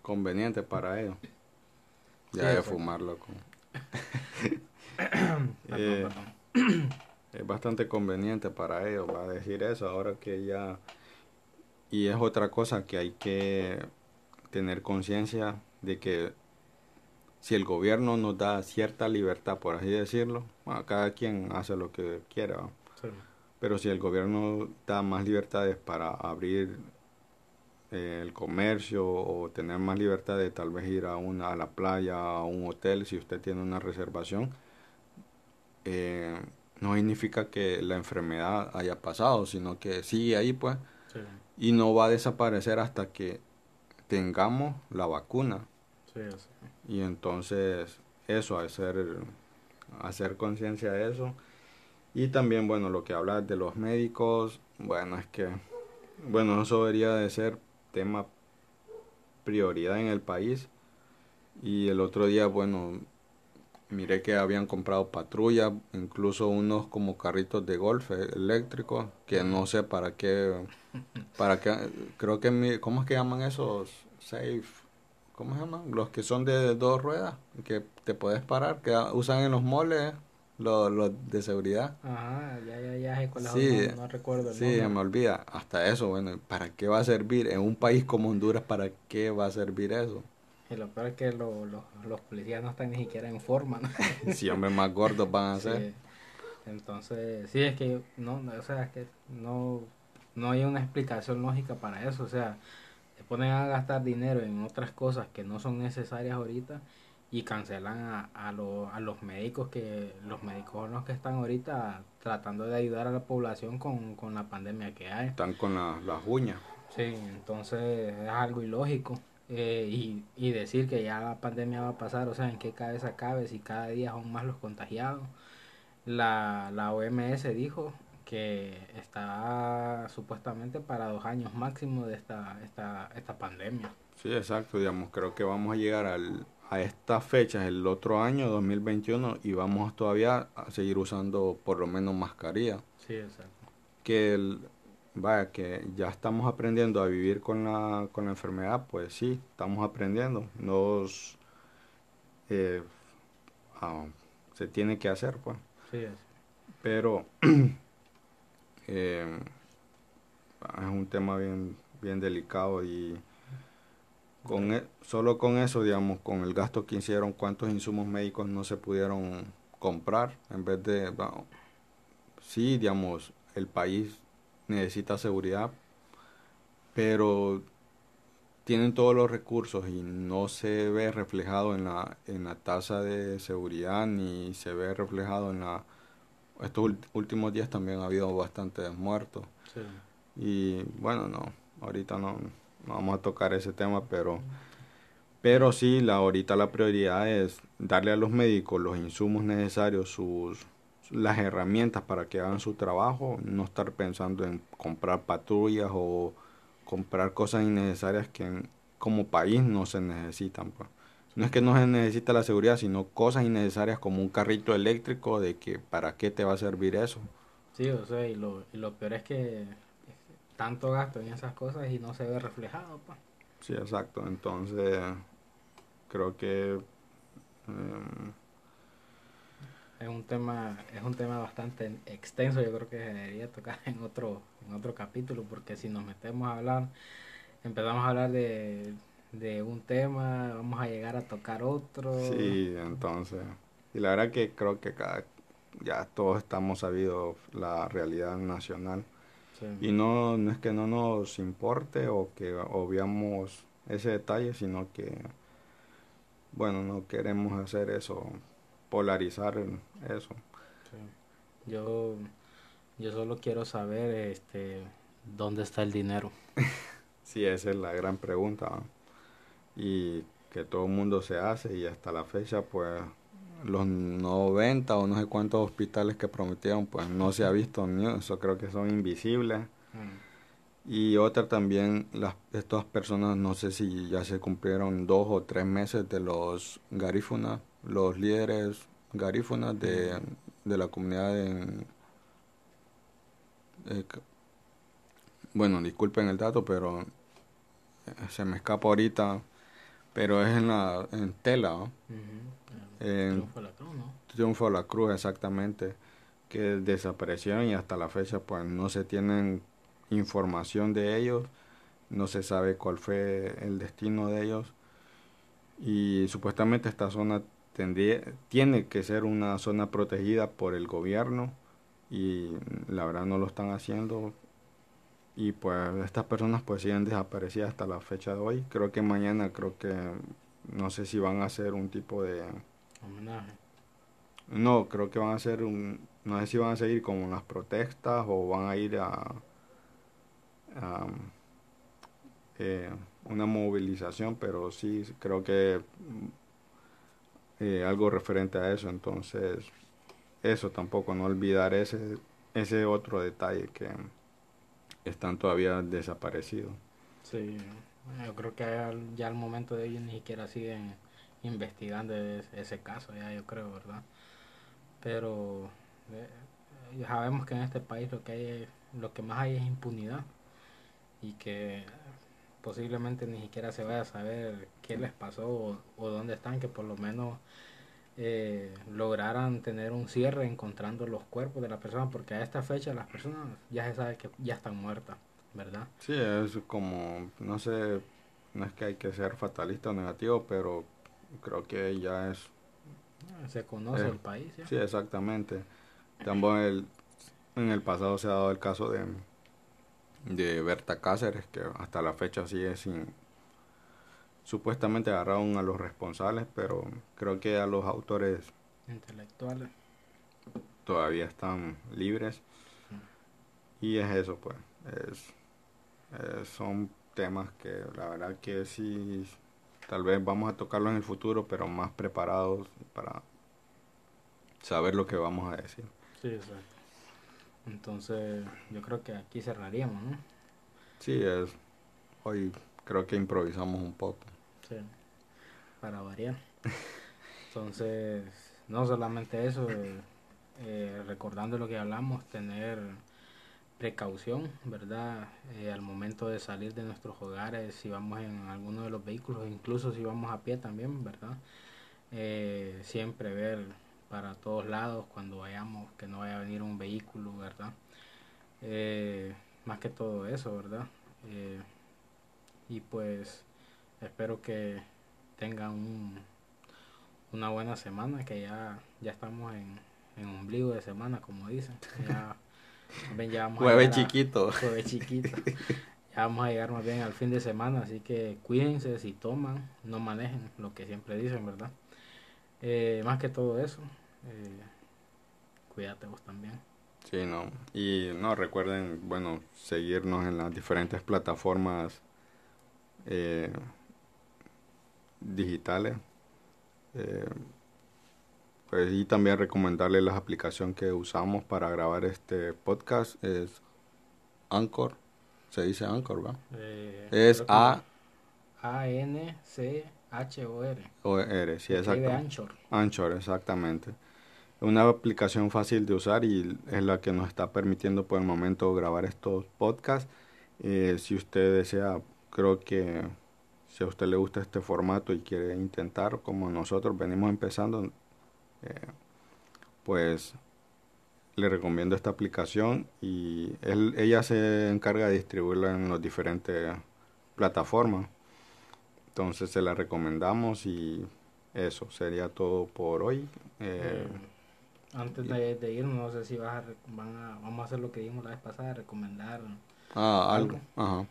conveniente para ellos. Ya de fumarlo. Con... Eh, es bastante conveniente para ellos, va a decir eso, ahora que ya... Y es otra cosa que hay que tener conciencia de que si el gobierno nos da cierta libertad, por así decirlo, cada quien hace lo que quiera, pero si el gobierno da más libertades para abrir eh, el comercio o tener más libertad de tal vez ir a, una, a la playa, a un hotel, si usted tiene una reservación, eh, no significa que la enfermedad haya pasado, sino que sigue ahí pues y no va a desaparecer hasta que tengamos la vacuna. Y entonces eso, hacer, hacer conciencia de eso. Y también, bueno, lo que habla de los médicos, bueno, es que, bueno, eso debería de ser tema prioridad en el país. Y el otro día, bueno, miré que habían comprado patrulla, incluso unos como carritos de golf eléctricos, que no sé para qué, para qué, creo que, ¿cómo es que llaman esos? Safe, ¿cómo se llaman? Los que son de dos ruedas, que te puedes parar, que usan en los moles los, los de seguridad. Ajá, ya, ya, ya, con sí, no, recuerdo. sí, me olvida. Hasta eso, bueno, ¿para qué va a servir? En un país como Honduras, ¿para qué va a servir eso? Y lo peor es que lo, los policías no están ni siquiera en forma, ¿no? si hombres más gordos van a ser. Entonces, sí, es que no, o sea, es que no, no hay una explicación lógica para eso. O sea, se ponen a gastar dinero en otras cosas que no son necesarias ahorita y cancelan a, a, a los médicos que los médicos los que están ahorita tratando de ayudar a la población con, con la pandemia que hay. Están con las uñas. Sí, entonces es algo ilógico. Eh, y, y decir que ya la pandemia va a pasar, o sea, en qué cabeza cabe si cada día son más los contagiados. La, la OMS dijo que está supuestamente para dos años máximo de esta, esta, esta pandemia. Sí, exacto, digamos, creo que vamos a llegar al, a estas fechas el otro año, 2021, y vamos todavía a seguir usando por lo menos mascarilla. Sí, exacto. Que el, vaya, que ya estamos aprendiendo a vivir con la, con la enfermedad, pues sí, estamos aprendiendo. Nos, eh, ah, se tiene que hacer, pues. Sí, Pero eh, es un tema bien, bien delicado y con e, solo con eso, digamos, con el gasto que hicieron, cuántos insumos médicos no se pudieron comprar en vez de, bueno, sí, digamos, el país necesita seguridad, pero tienen todos los recursos y no se ve reflejado en la, en la tasa de seguridad ni se ve reflejado en la... Estos últimos días también ha habido bastantes muertos. Y bueno, no, ahorita no vamos a tocar ese tema, pero, pero sí, la, ahorita la prioridad es darle a los médicos los insumos necesarios, sus, las herramientas para que hagan su trabajo, no estar pensando en comprar patrullas o comprar cosas innecesarias que como país no se necesitan. Pues. No es que no se necesita la seguridad, sino cosas innecesarias como un carrito eléctrico de que para qué te va a servir eso. Sí, o sea, y lo, y lo peor es que tanto gasto en esas cosas y no se ve reflejado. Pues. Sí, exacto. Entonces, creo que... Em, es un tema es un tema bastante extenso yo creo que se debería tocar en otro en otro capítulo porque si nos metemos a hablar empezamos a hablar de, de un tema vamos a llegar a tocar otro sí entonces y la verdad que creo que cada, ya todos estamos sabidos la realidad nacional y no no es que no nos importe o que obviamos ese detalle sino que bueno no queremos hacer eso polarizar eso. Yo, yo solo quiero saber este, dónde está el dinero. sí, esa es la gran pregunta. Y que todo el mundo se hace y hasta la fecha pues los 90 o no sé cuántos hospitales que prometieron pues no se ha visto ni eso creo que son invisibles. Mm. y otra también las estas personas no sé si ya se cumplieron dos o tres meses de los garífunas los líderes garífunas de, la comunidad en, bueno, disculpen el dato, pero se me escapa ahorita, pero es en la en tela, Triunfo de la Cruz, ¿no? Triunfo de la Cruz, exactamente, que desaparecieron y hasta la fecha pues no se tienen información de ellos, no se sabe cuál fue el destino de ellos. Y supuestamente esta zona tendría, tiene que ser una zona protegida por el gobierno y la verdad no lo están haciendo. Y pues estas personas pues siguen desaparecidas hasta la fecha de hoy. Creo que mañana creo que no sé si van a hacer un tipo de homenaje no creo que van a hacer un no sé si van a seguir como las protestas o van a ir a, a eh, una movilización pero sí creo que eh, algo referente a eso. Entonces, eso tampoco, no olvidar ese, ese otro detalle que están todavía desaparecidos. Sí, yo creo que ya al momento de ellos ni siquiera siguen investigando ese, caso, ya yo creo, ¿verdad? Pero eh, sabemos que en este país lo que hay lo que más hay es impunidad y que posiblemente ni siquiera se vaya a saber qué les pasó o, dónde están, que por lo menos eh, lograran tener un cierre encontrando los cuerpos de las personas, porque a esta fecha las personas ya se sabe que ya están muertas, ¿verdad? Sí, es como, no sé, no es que hay que ser fatalista o negativo, pero creo que ya es... Se conoce el país. Sí, exactamente. También en el pasado se ha dado el caso de de Berta Cáceres, que hasta la fecha sigue sin... Supuestamente agarraron a los responsables, pero creo que a los autores intelectuales todavía están libres. Y es eso, pues. Es, son temas que la verdad que sí, tal vez vamos a tocarlo en el futuro, pero más preparados para saber lo que vamos a decir. Sí, exacto. Entonces, yo creo que aquí cerraríamos, ¿no? Sí, es. Hoy creo que improvisamos un poco. Sí, para variar. Entonces, no solamente eso, eh, recordando lo que hablamos, tener precaución, ¿verdad? Eh, al momento de salir de nuestros hogares, si vamos en alguno de los vehículos, incluso si vamos a pie también, ¿verdad? Eh, siempre ver para todos lados cuando vayamos, que no vaya a venir un vehículo, ¿verdad? Eh, más que todo eso, ¿verdad? Y pues espero que tengan un, una buena semana, que ya, ya estamos en, en ombligo de semana, como dicen. Ya, ya jueves chiquito. jueves chiquito. Ya vamos a llegar más bien al fin de semana, así que cuídense si toman, no manejen, lo que siempre dicen, ¿verdad? Eh, más que todo eso, eh, cuídate vos también. Sí, no. Y no, recuerden, bueno, seguirnos en las diferentes plataformas eh, digitales. Eh, pues, y también recomendarle las aplicaciones que usamos para grabar este podcast. Es Anchor. Se dice Anchor, ¿va? Eh, es A A-N-C-H-O-R. o R, sí, exacto. Anchor. Anchor, exactamente. Una aplicación fácil de usar y es la que nos está permitiendo por el momento grabar estos podcasts. Eh, si usted desea, creo que si a usted le gusta este formato y quiere intentar, como nosotros venimos empezando, eh, pues le recomiendo esta aplicación y él, ella se encarga de distribuirla en las diferentes plataformas. Entonces se la recomendamos y eso sería todo por hoy. Eh, Eh, antes de, de irnos, no sé si vas a, van a, vamos a hacer lo que dijimos la vez pasada, recomendar. ah, algo. algo. Ajá.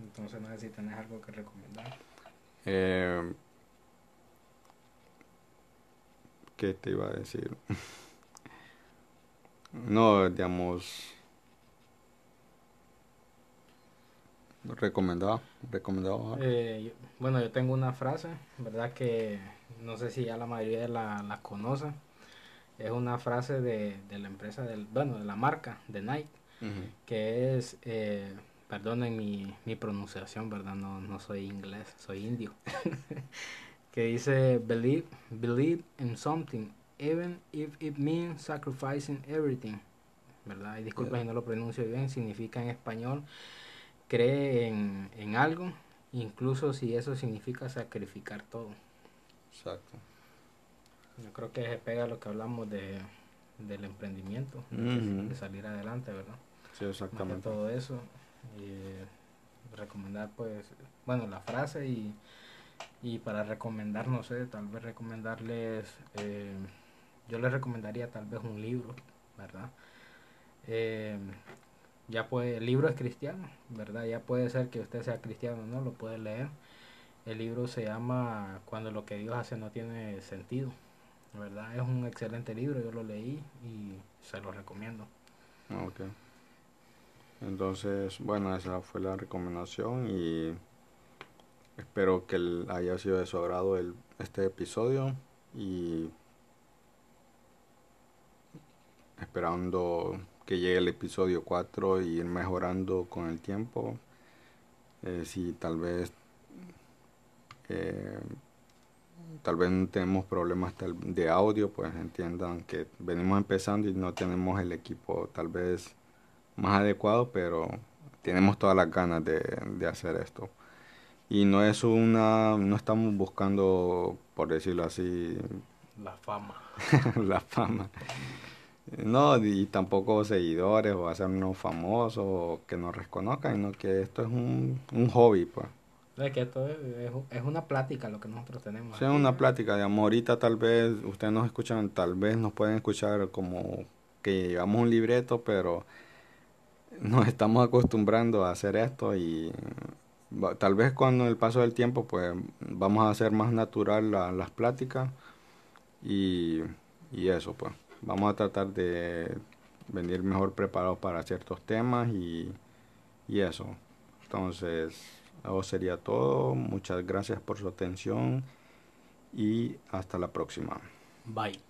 Entonces, no sé si tenés algo que recomendar. Eh, ¿Qué te iba a decir? No, digamos, recomendado, recomendado. Eh, bueno, yo tengo una frase, ¿verdad? Que no sé si ya la mayoría la, la conoce. Es una frase de, de la empresa, del, bueno, de la marca, de Nike, que es, eh, perdonen mi, mi pronunciación, ¿verdad? No, no soy inglés, soy indio. que dice, believe, believe in something, even if it means sacrificing everything. ¿Verdad? Y disculpa Yeah. si no lo pronuncio bien, significa en español, cree en, en algo, incluso si eso significa sacrificar todo. Exacto. Yo creo que se pega a lo que hablamos de, del emprendimiento, de, salir adelante, ¿verdad? Sí, Más que exactamente. todo eso. Y recomendar, pues, bueno, la frase y, y para recomendar, no sé, tal vez recomendarles, eh, yo les recomendaría tal vez un libro, ¿verdad? Eh, ya puede, el libro es cristiano, ¿verdad? Ya puede ser que usted sea cristiano, ¿no? Lo puede leer. El libro se llama Cuando lo que Dios hace no tiene sentido, ¿verdad? Es un excelente libro, yo lo leí y se lo recomiendo. Ah, Ok. Entonces, bueno, esa fue la recomendación y espero que haya sido de su agrado el, este episodio y esperando que llegue el episodio 4 y ir mejorando con el tiempo. Eh, si tal vez eh, tal vez tenemos problemas de audio, pues entiendan que venimos empezando y no tenemos el equipo tal vez más adecuado, pero tenemos todas las ganas de, de hacer esto. Y no es una, no estamos buscando, por decirlo así, La fama. la fama. No, y tampoco seguidores o hacernos famosos o que nos reconozcan, sino que esto es un, un hobby, pues. Es que esto es, es- es una plática lo que nosotros tenemos. Sea, aquí, una plática, digamos, ahorita tal vez ustedes nos escuchan, tal vez nos pueden escuchar como que llevamos un libreto, pero nos estamos acostumbrando a hacer esto y tal vez con el paso del tiempo pues vamos a hacer más natural la- las pláticas y, y eso pues. Vamos a tratar de venir mejor preparados para ciertos temas y, y eso. Entonces eso sería todo. Muchas gracias por su atención y hasta la próxima. Bye.